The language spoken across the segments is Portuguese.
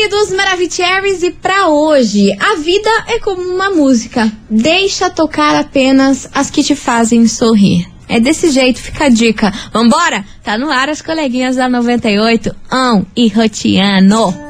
queridos Maravicheries, e pra hoje, a vida é como uma música. Deixa tocar apenas as que te fazem sorrir. É desse jeito, fica a dica. Vambora? Tá no ar as coleguinhas da 98, Ão e Rotiano.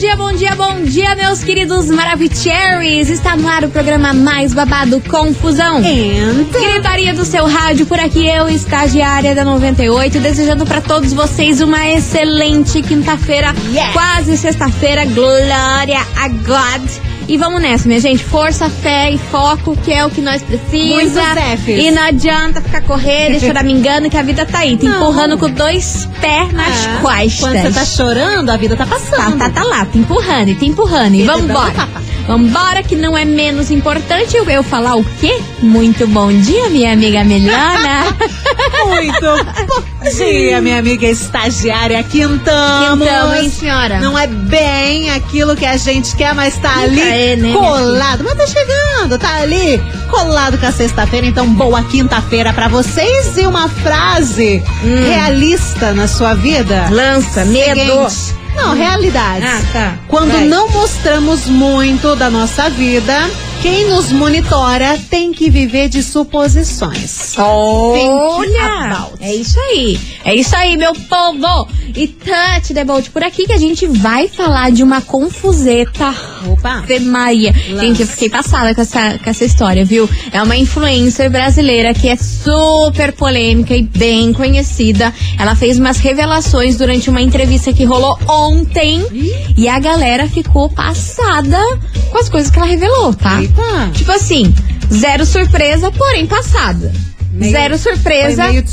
dia, bom dia, bom dia, bom dia, meus queridos Maravicheries! Está no ar o programa mais babado Confusão. Gritaria do seu rádio, por aqui eu, estagiária da 98, desejando para todos vocês uma excelente quinta-feira, Yes. quase sexta-feira, glória a God! E vamos nessa, minha gente. Força, fé e foco, que é o que nós precisamos. E não adianta ficar correndo e choramingando, que a vida tá aí. Te Não. empurrando com dois pés nas costas. Quando você tá chorando, a vida tá Tá, passando. tá, tá lá, te empurrando, e te empurrando. E E vambora. Vambora, que não é menos importante eu, eu falar o quê? Muito bom dia, minha amiga Melhona. Muito bom dia, minha amiga estagiária Quintamos. Então, hein, senhora? Não é bem aquilo que a gente quer, mas tá Nunca ali é, né, colado. Mas tá chegando, tá ali colado com a sexta-feira. Então, boa quinta-feira pra vocês. E uma frase Hum. realista na sua vida. Lança, medo. Seguinte. Não, realidade. Ah, tá. Quando Vai. não mostramos muito da nossa vida, quem nos monitora tem que viver de suposições. Olha! É isso aí. É isso aí, meu povo. E touch the boat por aqui que a gente vai falar de uma confuseta. Opa! Ave Maria. Lança. Gente, eu fiquei passada com essa, com essa história, viu? É uma influencer brasileira que é super polêmica e bem conhecida. Ela fez umas revelações durante uma entrevista que rolou ontem. E a galera ficou passada com as coisas que ela revelou, tá? Tipo assim, zero surpresa, porém passada. Meio- zero surpresa. Foi meio.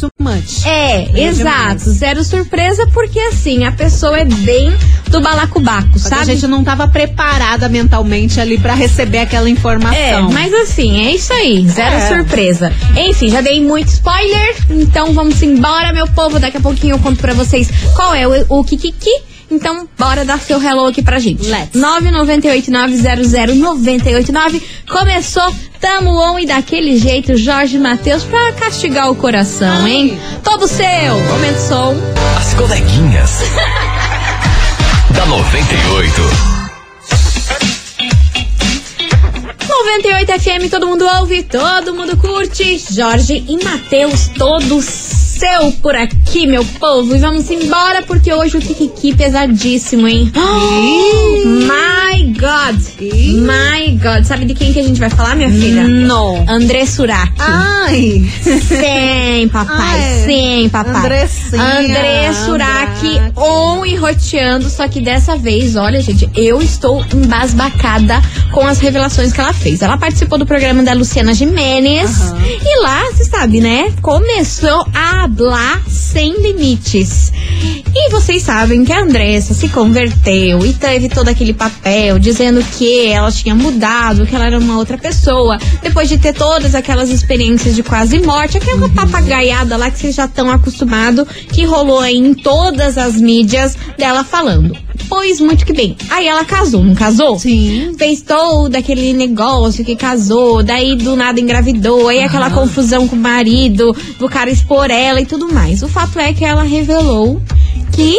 É, Meio exato. demais. Zero surpresa, porque assim, a pessoa é bem do balacobaco, Mas sabe? a gente não tava preparada mentalmente ali pra receber aquela É, informação. mas assim, é isso aí, zero É. surpresa. Enfim, já dei muito spoiler, então vamos embora, meu povo. Daqui a pouquinho eu conto pra vocês qual é o, o Kikiki. Então, bora dar seu hello aqui pra gente. Let's. 998900989. Começou, tamo on e daquele jeito, Jorge Matheus, pra castigar o coração, hein? Todo seu. Som. As coleguinhas. da 98. 98 FM, todo mundo ouve, todo mundo curte. Jorge e Matheus, todos seu por aqui, meu povo. E vamos embora, porque hoje o Kikiki pesadíssimo, hein? My God! My God! Sabe de quem que a gente vai falar, minha filha? Não. André Suraki. Ai! Sim, papai, Ai, sim, papai. Andressinha, André Andrade. on e roteando, só que dessa vez, olha, gente, eu estou embasbacada com as revelações que ela fez. Ela participou do programa da Luciana Jimenez Aham. e lá, você sabe, né? Começou a hablar sem limites. E vocês sabem que a Andressa se converteu e teve todo aquele papel dizendo que ela tinha mudado, que ela era uma outra pessoa, depois de ter todas aquelas experiências de quase morte, aquela papagaiada lá que vocês já estão acostumados, que rolou aí em todas as mídias dela falando. Pois muito que bem. Aí ela casou, não casou? Sim. fez todo aquele negócio que casou, daí do nada engravidou, aí aquela confusão com o marido, do cara expor ela e tudo mais. O fato é que ela revelou que,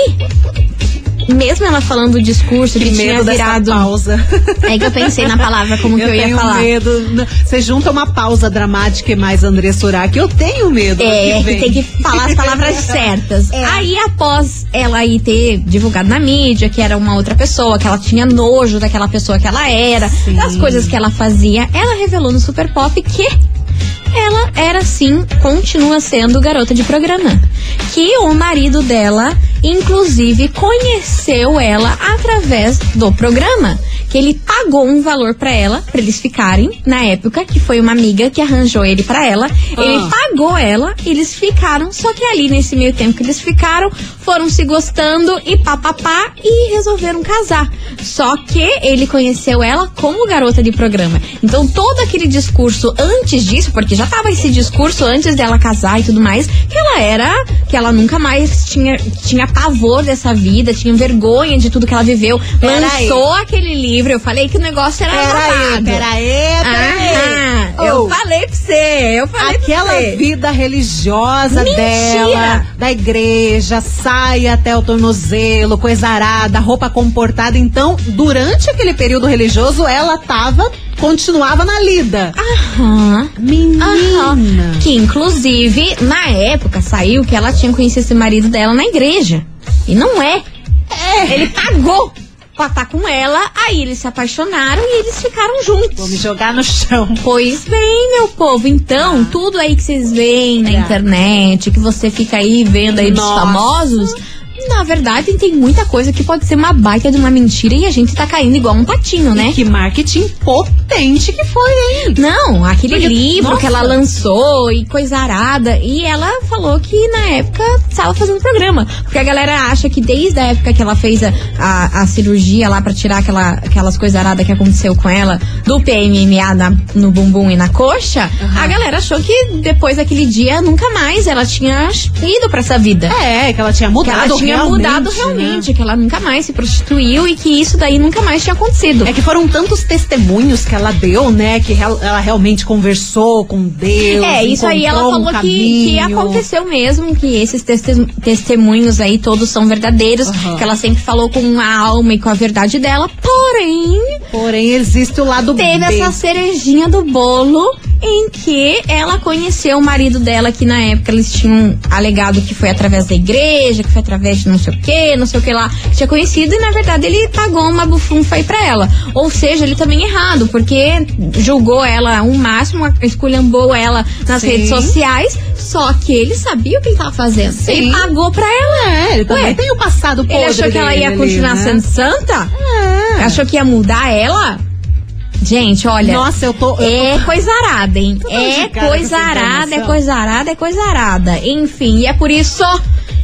mesmo ela falando o discurso que, Que tinha virado. pausa. É que eu pensei na palavra como que eu ia tenho falar. medo. Você junta uma pausa dramática e mais André Surak. Eu tenho medo. do É, que que tem que falar as palavras certas. É. Aí, após ela aí ter divulgado na mídia que era uma outra pessoa, que ela tinha nojo daquela pessoa que ela era, Sim. das coisas que ela fazia, ela revelou no Super Pop que ela era sim, continua sendo garota de programa. Que o marido dela, inclusive, conheceu ela através do programa. que ele pagou um valor pra ela, pra eles ficarem, na época, que foi uma amiga que arranjou ele pra ela. Ele pagou ela, eles ficaram, só que ali nesse meio tempo que eles ficaram, foram se gostando e papapá e resolveram casar. Só que ele conheceu ela como garota de programa. Então todo aquele discurso antes disso, porque já tava esse discurso antes dela casar e tudo mais, que ela era, que ela nunca mais tinha, tinha pavor dessa vida, tinha vergonha de tudo que ela viveu. Peraí. Lançou aquele livro, eu falei que o negócio era Peraí, babado. peraí, peraí. Ah, eu Oh. falei pra você, eu falei Aquela pra você. vida religiosa Mentira! dela, da igreja, saia até o tornozelo, coisa arada, roupa comportada. Então, durante aquele período religioso, ela tava, continuava na lida. Aham. Menina. Aham. Que inclusive, na época, saiu que ela tinha conhecido esse marido dela na igreja. E não é. Ele pagou pra estar com ela, aí eles se apaixonaram e eles ficaram juntos. Vou me jogar no chão. Pois bem, meu povo. Então, tudo aí que vocês veem na É. internet, que você fica aí vendo aí dos Nossa. famosos, na verdade tem muita coisa que pode ser uma baita de uma mentira e a gente tá caindo igual um patinho, né? Que marketing potente que foi, hein? Não, aquele Porque- livro nossa. que ela lançou e coisa arada. E ela falou que na época estava fazendo programa. Porque a galera acha que desde a época que ela fez a, a, a cirurgia lá pra tirar aquela, aquelas coisas aradas que aconteceu com ela do PMMA na- no bumbum e na coxa, a galera achou que depois daquele dia nunca mais ela tinha ido pra essa vida. É, que ela tinha Que mudado ela tinha realmente, mudado né? realmente, que ela nunca mais se prostituiu e que isso daí nunca mais tinha acontecido. É que foram tantos testemunhos que ela deu, né? Que real- ela realmente conversou com Deus. É, isso aí ela um falou que, que aconteceu mesmo, que esses teste- testemunhos aí todos são verdadeiros, Aham. que ela sempre falou com a alma e com a verdade dela, porém, Porém, existe o lado teve B. essa cerejinha do bolo em que ela conheceu o marido dela, que na época eles tinham alegado que foi através da igreja, que foi através de não sei o que, não sei o que lá, tinha conhecido, e na verdade ele pagou uma bufunfa aí pra ela. Ou seja, ele também errado, porque julgou ela o máximo, esculhambou ela nas Sim. redes sociais, só que ele sabia o que ele tava fazendo. Sim. Ele pagou pra ela. É, ele também Ué, tem o passado podre Ele achou que ela ia dele continuar né? sendo santa? É. Achou que ia mudar ela? Gente, olha. Nossa, eu tô... eu É coisa arada, hein? Tô É de cara com coisa essa arada, é informação. coisa arada, é coisa arada. Enfim, e é por isso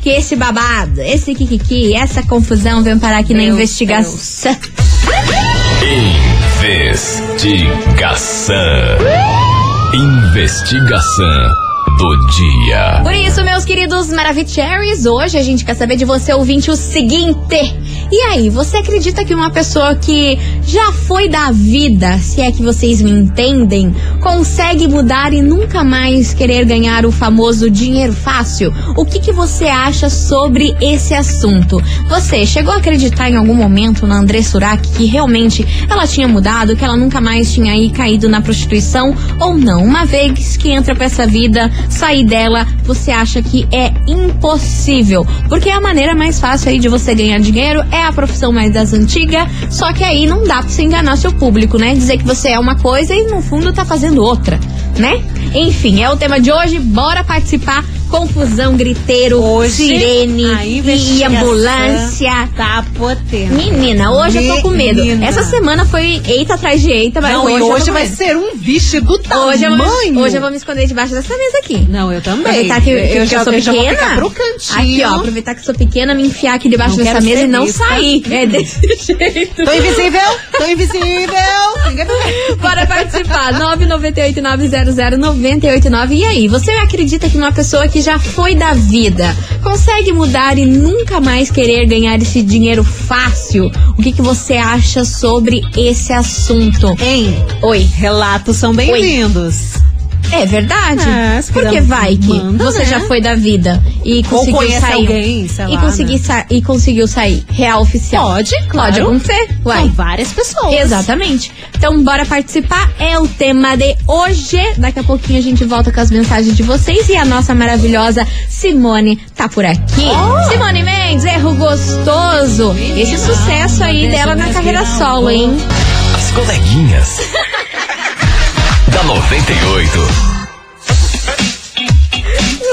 que esse babado, esse kikiki, essa confusão vem parar aqui na Meu investigação. Investigação. Investigação do dia. Por isso, meus queridos Maravicheries, hoje a gente quer saber de você, ouvinte, o seguinte. E aí, você acredita que uma pessoa que já foi da vida, se é que vocês me entendem, consegue mudar e nunca mais querer ganhar o famoso dinheiro fácil? O que, que você acha sobre esse assunto? Você chegou a acreditar em algum momento na André Surak que realmente ela tinha mudado, que ela nunca mais tinha aí caído na prostituição ou não? Uma vez que entra pra essa vida, sair dela, você acha que é impossível. Porque a maneira mais fácil aí de você ganhar dinheiro é a profissão mais das antigas, só que aí não dá pra você enganar seu público, né? Dizer que você é uma coisa e no fundo tá fazendo outra, né? Enfim, é o tema de hoje, bora participar. Confusão, griteiro, Hoje, sirene e ambulância. Tá potente. Menina, hoje eu tô com medo. Menina. Essa semana foi eita atrás de eita, mas Não, hoje, hoje vai ser um vixe do tamanho. Hoje eu, vou, hoje eu vou me esconder debaixo dessa mesa aqui. Não, eu também. Aproveitar que, que- eu, já, eu sou eu pequena. pro cantinho. Aqui, ó, aproveitar que eu sou pequena, me enfiar aqui debaixo Não dessa mesa e não vista. sair. É desse jeito. Tô invisível, tô invisível. Ninguém vai ver. Bora participar. 998-900-989. E aí, você acredita que uma pessoa que já foi da vida consegue mudar e nunca mais querer ganhar esse dinheiro fácil? O que, que você acha sobre esse assunto? Hein? Oi. Relatos são bem-vindos. É verdade? É, Porque vai que manda, você né? já foi da vida e conseguiu conhece sair. alguém, sei e, lá, consegui né? sa- e conseguiu sair. Real oficial. Pode, Pode claro. acontecer. Uai. São várias pessoas. Exatamente. Então, bora participar. É o tema de hoje. Daqui a pouquinho a gente volta com as mensagens de vocês. E a nossa maravilhosa Simone tá por aqui. Simone Mendes, erro gostoso. Esse sucesso aí dela na carreira solo, hein? As coleguinhas. da 98.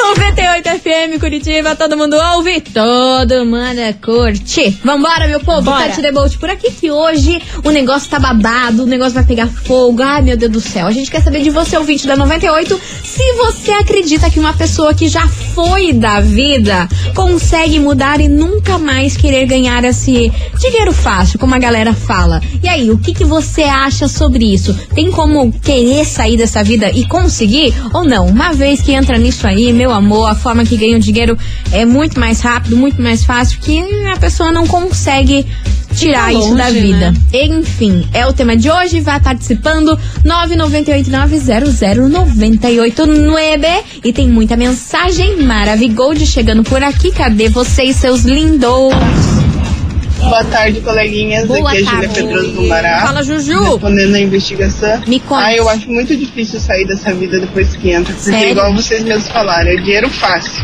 98 FM Curitiba, todo mundo ouve, todo mundo curte. Vambora, meu povo, Bora. Tati Debolt por aqui que hoje o negócio tá babado, o negócio vai pegar fogo. Ai, meu Deus do céu. A gente quer saber de você, ouvinte da 98, se você acredita que uma pessoa que já foi da vida consegue mudar e nunca mais querer ganhar esse dinheiro fácil, como a galera fala. E aí, o que, que você acha sobre isso? Tem como querer sair dessa vida e conseguir ou não? Uma vez que entra nisso aí, meu amor, a forma que ganha o dinheiro é muito mais rápido, muito mais fácil, que a pessoa não consegue tirar Fica isso da longe, vida. né? Enfim, é o tema de hoje, vai participando 998900989 e tem muita mensagem maravigold chegando por aqui. Cadê vocês, seus lindos? Boa tarde, coleguinhas. Boa Aqui é a Júlia tarde. Pedroso do Mará. Fala, Juju. Respondendo a investigação. Me conta. Ah, eu acho muito difícil sair dessa vida depois que entra. Porque, Sério? igual vocês mesmos falaram, é dinheiro fácil.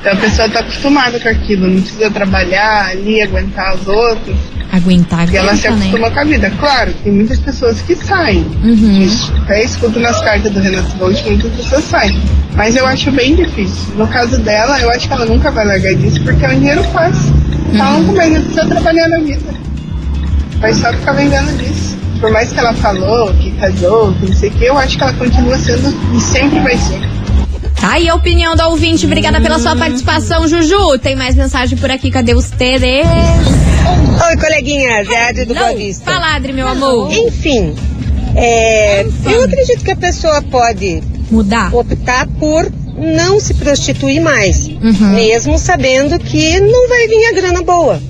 Então a pessoa tá acostumada com aquilo, não precisa trabalhar ali, aguentar os outros. Aguentar, E ela se aguenta, né? acostuma com a vida. Claro, tem muitas pessoas que saem. Uhum. Isso. Até escuto nas cartas do Renato Bolt, muitas pessoas saem. Mas eu acho bem difícil. No caso dela, eu acho que ela nunca vai largar disso, porque é um dinheiro fácil. Ela Uhum. não começa, não precisa trabalhar na vida. Vai só ficar vendendo disso. Por mais que ela falou, que casou, que não sei o que, eu acho que ela continua sendo e sempre vai ser. Tá aí a opinião da ouvinte. Obrigada pela sua participação, Juju. Tem mais mensagem por aqui. Cadê os TDs? Oi, coleguinhas, é a Adri do Boa Vista. Fala, Adri, meu amor. Enfim, é, eu acredito que a pessoa pode Mudar. optar por não se prostituir mais, Uhum. mesmo sabendo que não vai vir a grana boa.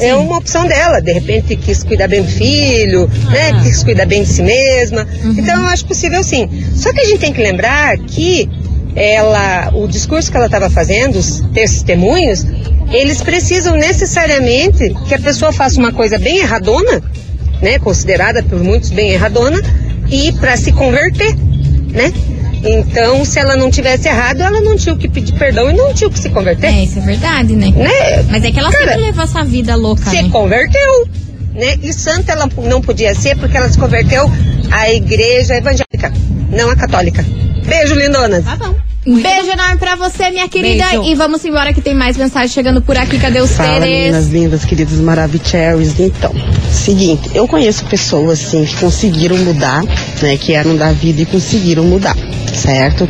É uma opção dela, de repente quis cuidar bem do filho, né? Quis cuidar bem de si mesma. Então eu acho possível sim. Só que a gente tem que lembrar que ela, o discurso que ela estava fazendo, os testemunhos, eles precisam necessariamente que a pessoa faça uma coisa bem erradona, né? Considerada por muitos bem erradona, e para se converter, né? Então, se ela não tivesse errado, ela não tinha o que pedir perdão e não tinha o que se converter, É, isso é verdade, né? né? Mas é que ela Cara, sempre levou essa vida louca, se né? converteu, né? E santa ela não podia ser porque ela se converteu à igreja evangélica, não à católica. Beijo, lindonas. Tá bom. Beijo enorme pra você, minha querida. Beijo. E vamos embora que tem mais mensagem chegando por aqui. Cadê os Fala, meninas seres? lindas, queridas Maravicheries. Então, seguinte, eu conheço pessoas, assim, que conseguiram mudar, né, que eram da vida e conseguiram mudar, certo?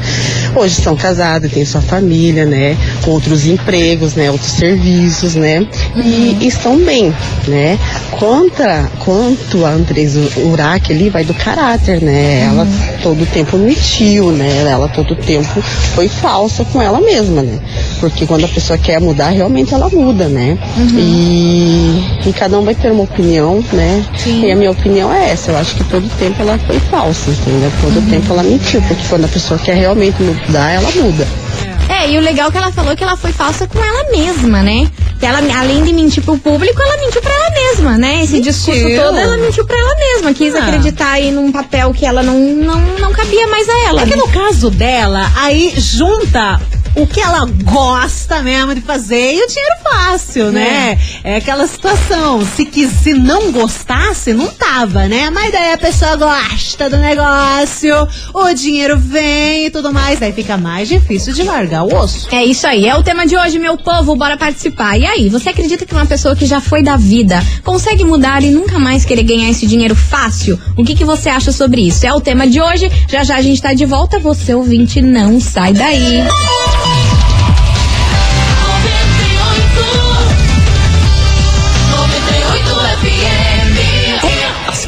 Hoje são casadas, têm sua família, né, com outros empregos, né, outros serviços, né, e estão bem, né? Contra, quanto a Andresa Urach ali, vai do caráter, né? Ela todo tempo mentiu, né? Ela todo tempo foi falsa com ela mesma, né? Porque quando a pessoa quer mudar, realmente ela muda, né? E, e cada um vai ter uma opinião, né? E a minha opinião é essa. Eu acho que todo tempo ela foi falsa, entendeu? Todo tempo ela mentiu, porque quando a pessoa quer realmente mudar, ela muda. É, e o legal é que ela falou que ela foi falsa com ela mesma, né? Que ela, além de mentir pro público, ela mentiu pra ela mesma, né? Esse discurso todo, ela mentiu pra ela mesma. Quis Ah. acreditar aí num papel que ela não, não, não cabia mais a ela. É que né? no caso dela, aí junta o que ela gosta mesmo de fazer e o dinheiro fácil, né? É aquela situação. Se, quis, se não gostasse, não tava, né? Mas daí a pessoa gosta do negócio, o dinheiro vem e tudo mais. Daí fica mais difícil de largar o osso. É isso aí, é o tema de hoje, meu povo, bora participar. E aí, você acredita que uma pessoa que já foi da vida consegue mudar e nunca mais querer ganhar esse dinheiro fácil? O que, que você acha sobre isso? É o tema de hoje, já já a gente tá de volta, você ouvinte não sai daí.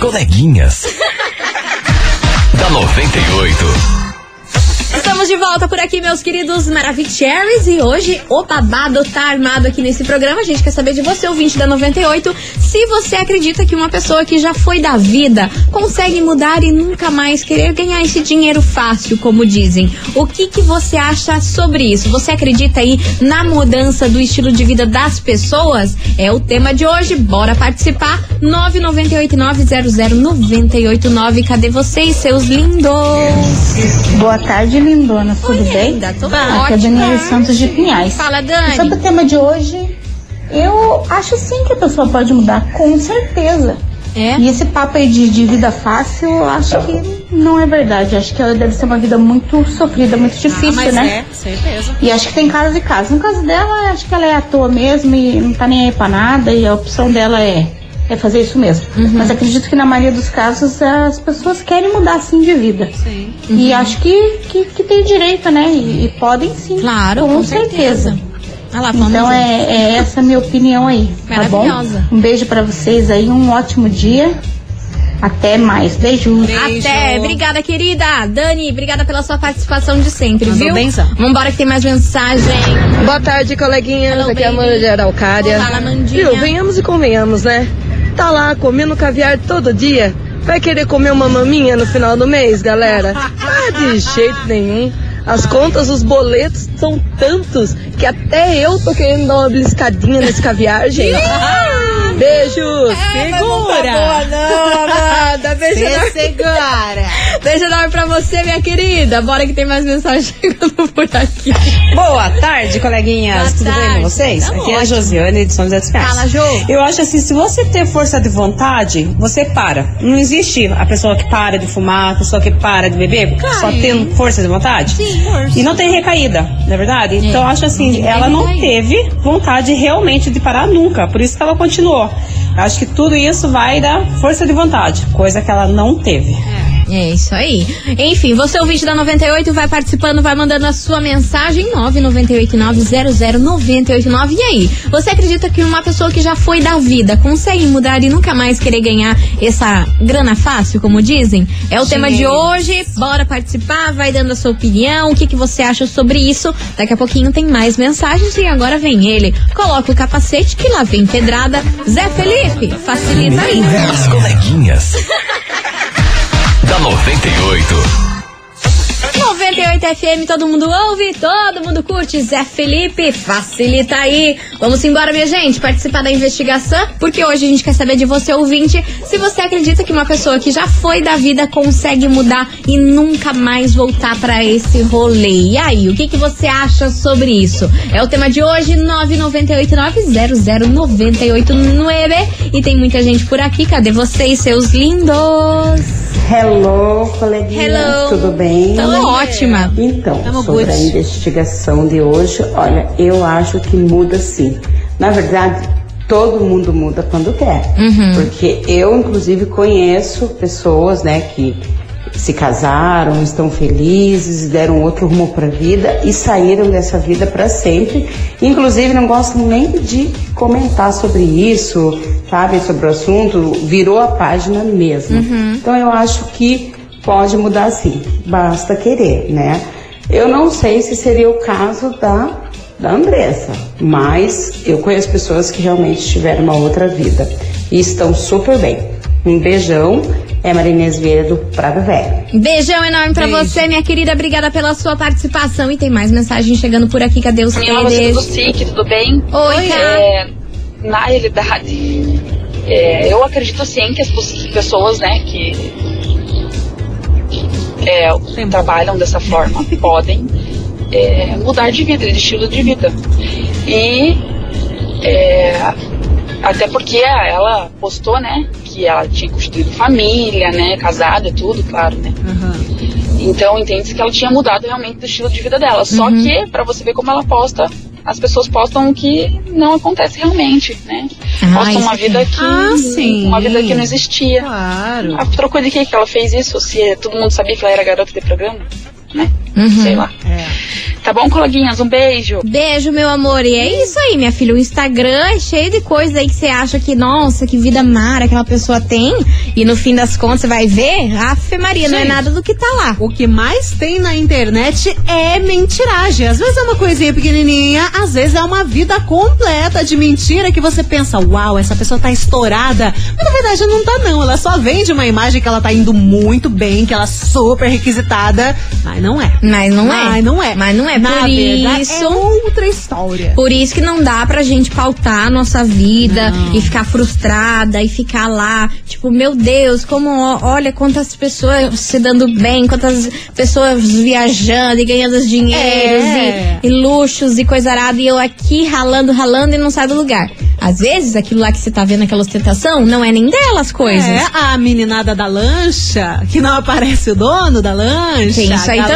Coleguinhas. da 98. De volta por aqui, meus queridos Maravicheries. E hoje o babado tá armado aqui nesse programa. A gente quer saber de você, ouvinte da 98, se você acredita que uma pessoa que já foi da vida consegue mudar e nunca mais querer ganhar esse dinheiro fácil, como dizem. O que, que você acha sobre isso? Você acredita aí na mudança do estilo de vida das pessoas? É o tema de hoje. Bora participar. 998900989. Cadê vocês, seus lindos? Boa tarde, lindona. Tudo Oi, bem? linda, tudo Aqui é. Daniela Santos de Pinhais. Fala, Dani. Sobre o tema de hoje, eu acho sim que a pessoa pode mudar, com certeza. É? E esse papo aí de, de vida fácil, eu acho que não é verdade. Acho que ela deve ser uma vida muito sofrida, muito difícil, Ah, mas né? é, certeza. E acho que tem casos e casos. No caso dela, acho que ela é à toa mesmo e não tá nem aí pra nada e a opção dela é, é fazer isso mesmo. Uhum. Mas acredito que na maioria dos casos as pessoas querem mudar assim de vida. Sim. E acho que, que, que tem direito, né? E, e podem sim. Claro, com, com certeza. certeza. Olha lá, vamos Então é, é essa a minha opinião aí. Tá bom? Maravilhosa. Um beijo pra vocês aí, um ótimo dia. Até mais. Beijos. Beijo. Até, obrigada, querida. Dani, obrigada pela sua participação de sempre, Mandou viu? benzão. Vambora que tem mais mensagem. Boa tarde, coleguinhas. Hello, Aqui é a baby. Amanda de Araucária. Olá, Amandinha. Viu, venhamos e convenhamos, né? Tá lá comendo caviar todo dia. Vai querer comer uma maminha no final do mês, galera? Ah, de jeito nenhum. As contas, os boletos são tantos que até eu tô querendo dar uma beliscadinha nesse caviar, gente. Beijos! Segura! Boa, não, amada. Beijo Cê enorme. segura! Beijo enorme pra você, minha querida. Bora que tem mais mensagem chegando por aqui. Boa tarde, coleguinhas. Boa Tudo bem tarde. com vocês? Tamo Aqui é a ótimo. Josiane de São José dos Pinhais. Fala, Jô. Eu acho assim, se você ter força de vontade, você para. Não existe a pessoa que para de fumar, a pessoa que para de beber, só tendo força de vontade. Sim, força. E não tem recaída, não é verdade? Então eu acho assim, tem ela não teve vontade realmente de parar nunca. Por isso que ela continuou. Eu acho que tudo isso vai da força de vontade, coisa que ela não teve. É isso aí. Enfim, você ouvinte da 98 vai participando, vai mandando a sua mensagem 998900989. E aí, você acredita que uma pessoa que já foi da vida consegue mudar e nunca mais querer ganhar essa grana fácil, como dizem? É o tema de hoje. Bora participar, vai dando a sua opinião, o que, que você acha sobre isso. Daqui a pouquinho tem mais mensagens e agora vem ele. Coloca o capacete que lá vem pedrada. Zé Felipe, facilita aí. As coleguinhas. da 98. 98 FM, todo mundo ouve, todo mundo curte. Zé Felipe, facilita aí. Vamos embora, minha gente, participar da investigação, porque hoje a gente quer saber de você, ouvinte, se você acredita que uma pessoa que já foi da vida consegue mudar e nunca mais voltar pra esse rolê. E aí, o que, que você acha sobre isso? É o tema de hoje, 998900989. E tem muita gente por aqui, cadê vocês, seus lindos? Hello, coleguinha, Hello. tudo bem? Tamo ótima. Então, Tamo sobre good. a investigação de hoje, olha, eu acho que muda sim. Na verdade, todo mundo muda quando quer. Uhum. Porque eu, inclusive, conheço pessoas, né, que se casaram, estão felizes, deram outro rumo para a vida e saíram dessa vida para sempre. Inclusive, não gostam nem de comentar sobre isso, sabe, sobre o assunto, virou a página mesmo. Então, eu acho que pode mudar sim, basta querer, né? Eu não sei se seria o caso da, da Andressa, mas eu conheço pessoas que realmente tiveram uma outra vida e estão super bem. Um beijão, é Marinês Vieira do Prado Velho. Beijão enorme pra Beijo. você, minha querida. Obrigada pela sua participação. E tem mais mensagem chegando por aqui. Cadê os Minha você do TDs? SIC, tudo bem? Oi, Ká. É, na realidade, é, eu acredito sim que as pessoas, né, que é, trabalham dessa forma podem é, mudar de vida, de estilo de vida. E é, até porque ela postou, né, que ela tinha constituído família, né, casada e tudo, claro, né. Então entende-se que ela tinha mudado realmente do estilo de vida dela. Só Uhum. que, pra você ver como ela posta, as pessoas postam o que não acontece realmente, né? Ah, postam uma isso vida que. Ah, sim. Uma vida que não existia. Claro. A trocou de que que ela fez isso? Se todo mundo sabia que ela era garota de programa? Né? Uhum. Sei lá. É. Tá bom, coleguinhas? Um beijo. Beijo, meu amor. E é isso aí, minha filha. O Instagram é cheio de coisas aí que você acha que, nossa, que vida mara aquela pessoa tem. E no fim das contas, você vai ver, Afe Maria, não é nada do que tá lá. O que mais tem na internet é mentiragem. Às vezes é uma coisinha pequenininha, às vezes é uma vida completa de mentira que você pensa, uau, essa pessoa tá estourada. Mas na verdade não tá não, ela só vende uma imagem que ela tá indo muito bem, que ela é super requisitada, mas não é. Mas não é. Mas não é. Mas não é. Na Por verdade, isso. é outra história. Por isso que não dá pra gente pautar a nossa vida e ficar frustrada e ficar lá, tipo, meu Deus, como olha quantas pessoas se dando bem, quantas pessoas viajando e ganhando os dinheiros É. e, e luxos e coisa arada, e eu aqui ralando, ralando e não saio do lugar. Às vezes, aquilo lá que você tá vendo, aquela ostentação, não é nem dela as coisas. É, a meninada da lancha, que não aparece o dono da lancha. Tem isso aí a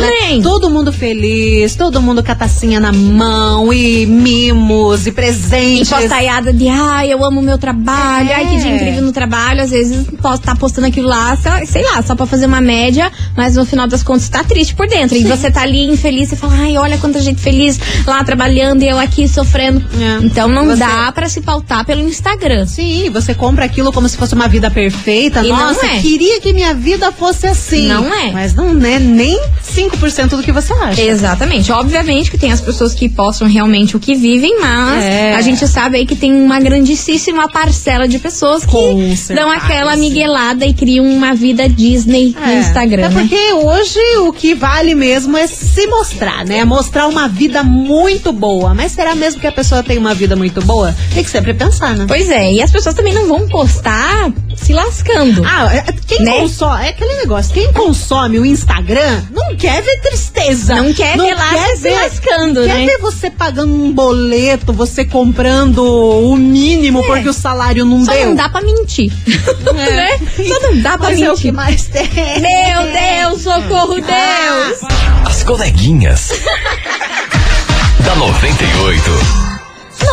Todo mundo feliz, todo mundo com a tacinha na mão e mimos e E presentes. postaiada de, ai, eu amo o meu trabalho, ai, que dia É. incrível no trabalho. Às vezes posso estar postando aquilo lá, sei lá, só pra fazer uma média, mas no final das contas tá triste por dentro. E você tá ali infeliz, você fala, ai, olha quanta gente feliz lá trabalhando e eu aqui sofrendo. É. Então não Você- dá pra se pautar pelo Instagram. Sim, você compra aquilo como se fosse uma vida perfeita. E não Nossa, é. queria que minha vida fosse assim. Não é. Mas não é nem 5% do que você acha. Exatamente. Obviamente que tem as pessoas que postam realmente o que vivem, mas É. a gente sabe aí que tem uma grandíssima parcela de pessoas que Com dão aquela miguelada e criam uma vida Disney no É, Instagram. Até né? porque hoje o que vale mesmo é se mostrar, né? Mostrar uma vida muito boa. Mas será mesmo que a pessoa tem uma vida muito boa? Tem que sempre pensar, né? Pois é, e as pessoas também não vão postar se lascando. Ah, é- quem Né? consome. É aquele negócio. Quem consome o Instagram não quer ver tristeza. Não quer ver lá você se lascando, quer né? ver você pagando um boleto, você comprando o mínimo porque o salário não É. Só deu. não dá pra mentir. né? Só não dá pra Mas mentir. é o que mais tem. Meu Deus, socorro, Deus! As coleguinhas. da 98.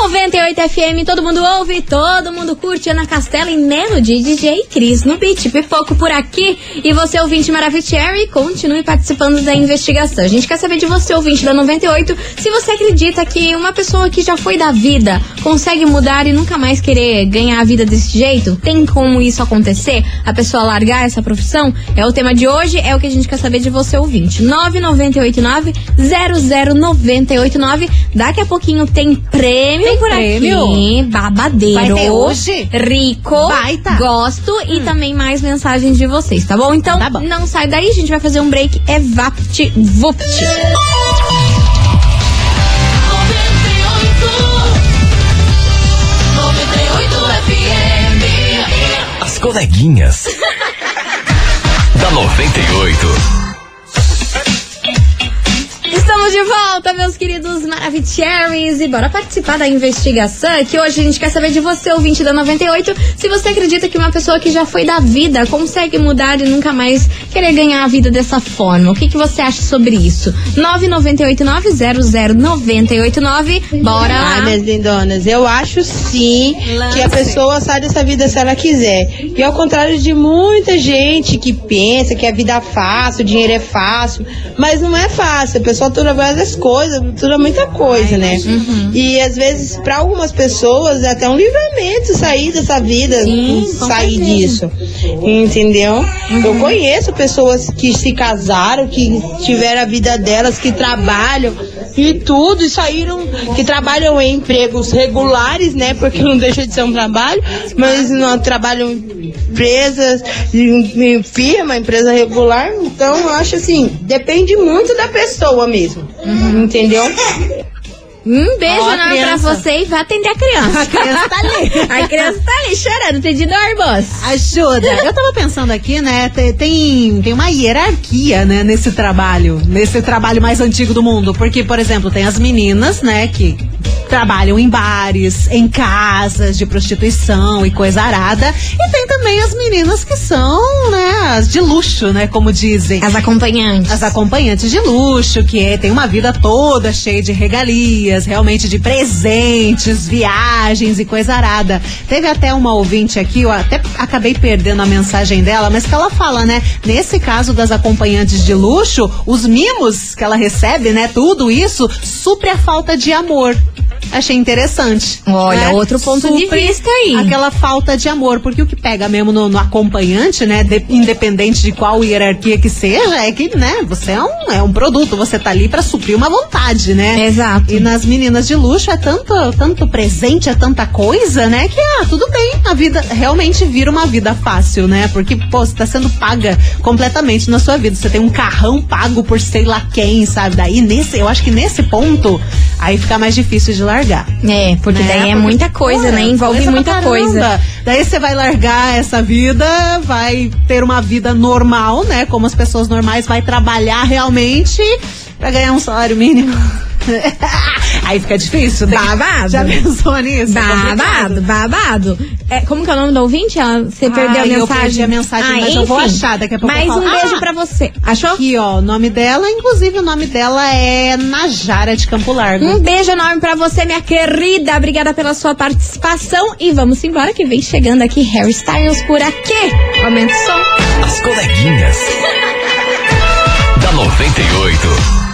98 FM, todo mundo ouve, todo mundo curte. Ana Castela e Melody, DJ Cris no beat. Pipoco por aqui. E você, ouvinte Maravicherry, continue participando da investigação. A gente quer saber de você, ouvinte da 98, se você acredita que uma pessoa que já foi da vida consegue mudar e nunca mais querer ganhar a vida desse jeito? Tem como isso acontecer? A pessoa largar essa profissão? É o tema de hoje, é o que a gente quer saber de você, ouvinte. 9989-00989. Daqui a pouquinho tem prêmio Tem por prêmio? aqui. Babadeiro. Vai ter hoje? Rico. Baita. Gosto. E também mais mensagens de vocês, tá bom? Então, Tá bom. não sai daí, a gente vai fazer um break. É Vapt Vupt. As coleguinhas. da 98. Estamos de volta, meus queridos Maravicheries. E bora participar da investigação. Que hoje a gente quer saber de você, ouvinte da 98, se você acredita que uma pessoa que já foi da vida consegue mudar e nunca mais querer ganhar a vida dessa forma. O que, que você acha sobre isso? 998900989. Bora lá. Ai, minhas lindonas, eu acho sim que a pessoa sai dessa vida se ela quiser. E ao contrário de muita gente que pensa que a vida é fácil, o dinheiro é fácil, mas não é fácil. A pessoa tura várias coisas, tura muita coisa, né? E às vezes, para algumas pessoas, é até um livramento sair dessa vida, sair disso. Entendeu? Eu conheço pessoas que se casaram, que tiveram a vida delas, que trabalham e tudo, e saíram, que trabalham em empregos regulares, né? Porque não deixa de ser um trabalho, mas não trabalham em empresas, em, em firma, empresa regular. Então, eu acho assim, depende muito da pessoa mesmo. Entendeu? Um beijo Ó, na, pra você e vai atender a criança. A criança tá ali. a criança tá ali chorando, pedindo arbós. Ajuda. Eu tava pensando aqui, né? te- Tem, tem uma hierarquia, né, nesse trabalho, nesse trabalho mais antigo do mundo. Porque, por exemplo, tem as meninas, né, que trabalham em bares, em casas de prostituição e coisa arada. E tem também as meninas que são, né, as de luxo, né, como dizem. As acompanhantes. As acompanhantes de luxo, que é, tem uma vida toda cheia de regalias, realmente de presentes, viagens e coisa arada. Teve até uma ouvinte aqui, eu até acabei perdendo a mensagem dela, mas que ela fala, né? Nesse caso das acompanhantes de luxo, os mimos que ela recebe, né? Tudo isso supre a falta de amor. Achei interessante. Olha, né? outro ponto de Supre vista aí. Aquela falta de amor, porque o que pega mesmo no, no acompanhante, né, de- independente de qual hierarquia que seja, é que, né, você é um, é um produto, você tá ali pra suprir uma vontade, né? Exato. E nas meninas de luxo é tanto, tanto presente, é tanta coisa, né, que, ah, tudo bem, a vida realmente vira uma vida fácil, né? Porque, pô, você tá sendo paga completamente na sua vida, você tem um carrão pago por sei lá quem, sabe? Daí, nesse, eu acho que nesse ponto, aí fica mais difícil de largar. É, porque Né? daí é Porque, muita coisa, pô, né? Envolve coisa muita coisa. Daí você vai largar essa vida vai ter uma vida normal, né? Como as pessoas normais, vai trabalhar realmente pra ganhar um salário mínimo. Aí fica difícil, né? Babado. Já pensou nisso? É Babado, complicado. babado. É, como que é o nome do ouvinte? Ela- Você perdeu a Ai, eu mensagem? perdi a mensagem, mas eu vou enfim. achar daqui a pouco. Mais eu um beijo Ah, pra você. Achou? Aqui, ó, o nome dela, inclusive o nome dela é Najara de Campo Largo. Um beijo enorme pra você, minha querida. Obrigada pela sua participação. E vamos embora que vem chegando aqui Harry Styles por aqui. Aumenta o som. As coleguinhas. da 98.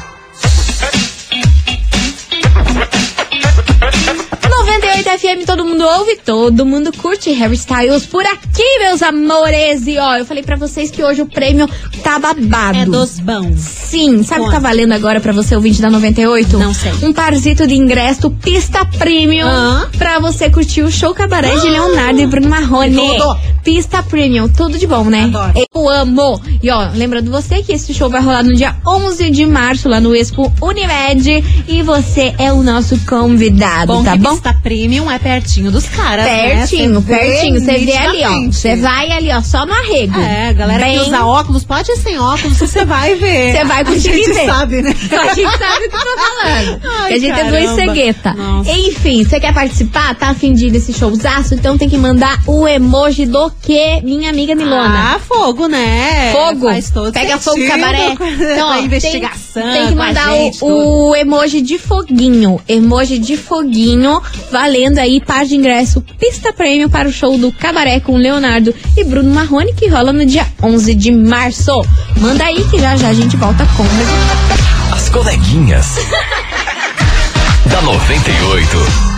FM, todo mundo ouve, todo mundo curte Harry Styles por aqui, meus amores. E ó, eu falei pra vocês que hoje o prêmio tá babado. É dos bons. Sim, sabe o que tá valendo agora pra você, ouvinte da 98? Não sei. Um parzito de ingresso pista premium Hã? pra você curtir o show cabaré de Leonardo e Bruno Marrone. Pista premium, tudo de bom, né? Adoro. Eu amo. E ó, lembrando você que esse show vai rolar no dia 11 de março lá no Expo Unimed e você é o nosso convidado, Bom tá bom? pista premium é pertinho dos caras, né? Pertinho, Cê vê pertinho. Você vê ali, ó. Você vai ali, ó, só no arrego. É, galera Bem- que usa óculos, pode ir sem óculos, você vai ver. Você vai A conseguir gente ver. sabe, né? A gente sabe o que tô falando. Ai, que a gente é duas caramba. cegueta. Nossa. Enfim, você quer participar? Tá afim de ir nesse showzaço? Então tem que mandar o emoji do que, minha amiga Milona. Ah, fogo, né? Fogo. Pega sentido fogo cabaré. Então, ó, a tem- investigação. Tem, que a mandar gente, o, o emoji de foguinho. Emoji de foguinho, valendo aí par de ingresso pista prêmio para o show do Cabaré com Leonardo e Bruno Marrone, que rola no dia 11 de março. Manda aí que já já a gente volta com o resultado. As coleguinhas. da 98.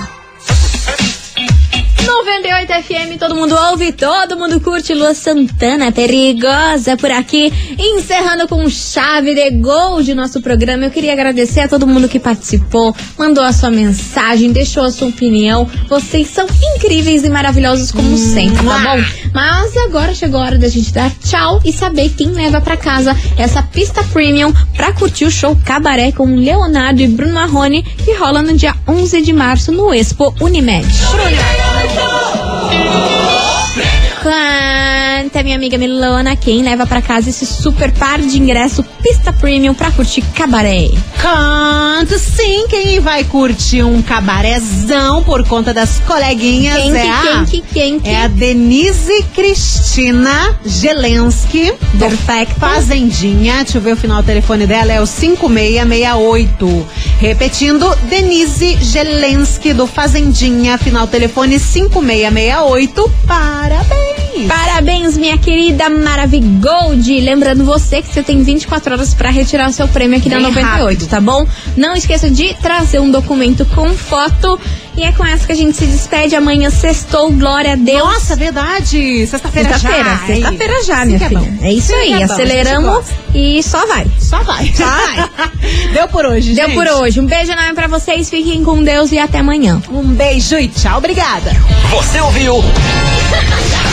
98 FM, todo mundo ouve, todo mundo curte. Lua Santana, perigosa por aqui. Encerrando com chave de gol de nosso programa. Eu queria agradecer a todo mundo que participou, mandou a sua mensagem, deixou a sua opinião. Vocês são incríveis e maravilhosos como sempre, tá bom? Mas agora chegou a hora da gente dar tchau e saber quem leva pra casa essa pista premium pra curtir o show Cabaré com Leonardo e Bruno Marrone, que rola no dia 11 de março no Expo Unimed. Prêmio. Canta, minha amiga Milona, quem leva pra casa esse super par de ingresso pista premium pra curtir cabaré? Canto sim, quem vai curtir um cabarézão por conta das coleguinhas Quem que, é a, quem que, quem que? é a Denise Cristina Gelensky do Perfecto. Fazendinha. Deixa eu ver o final do telefone dela, é o 5668. Repetindo, Denise Gelensky do Fazendinha, final do telefone 5668. Parabéns! Parabéns, minha querida Maravigold. Lembrando você que você tem 24 horas pra retirar o seu prêmio aqui Bem 98, rápido. tá bom? Não esqueça de trazer um documento com foto. E é com essa que a gente se despede. Amanhã sextou, glória a Deus. Nossa, verdade! Sexta-feira já. Sexta-feira, sexta-feira já, Sim minha é filha. bom. É isso Sim aí, é aceleramos e só vai. Só vai. Só vai. Deu por hoje, Deu gente. por hoje. Um beijo enorme pra vocês, fiquem com Deus e até amanhã. Um beijo e tchau, obrigada. Você ouviu?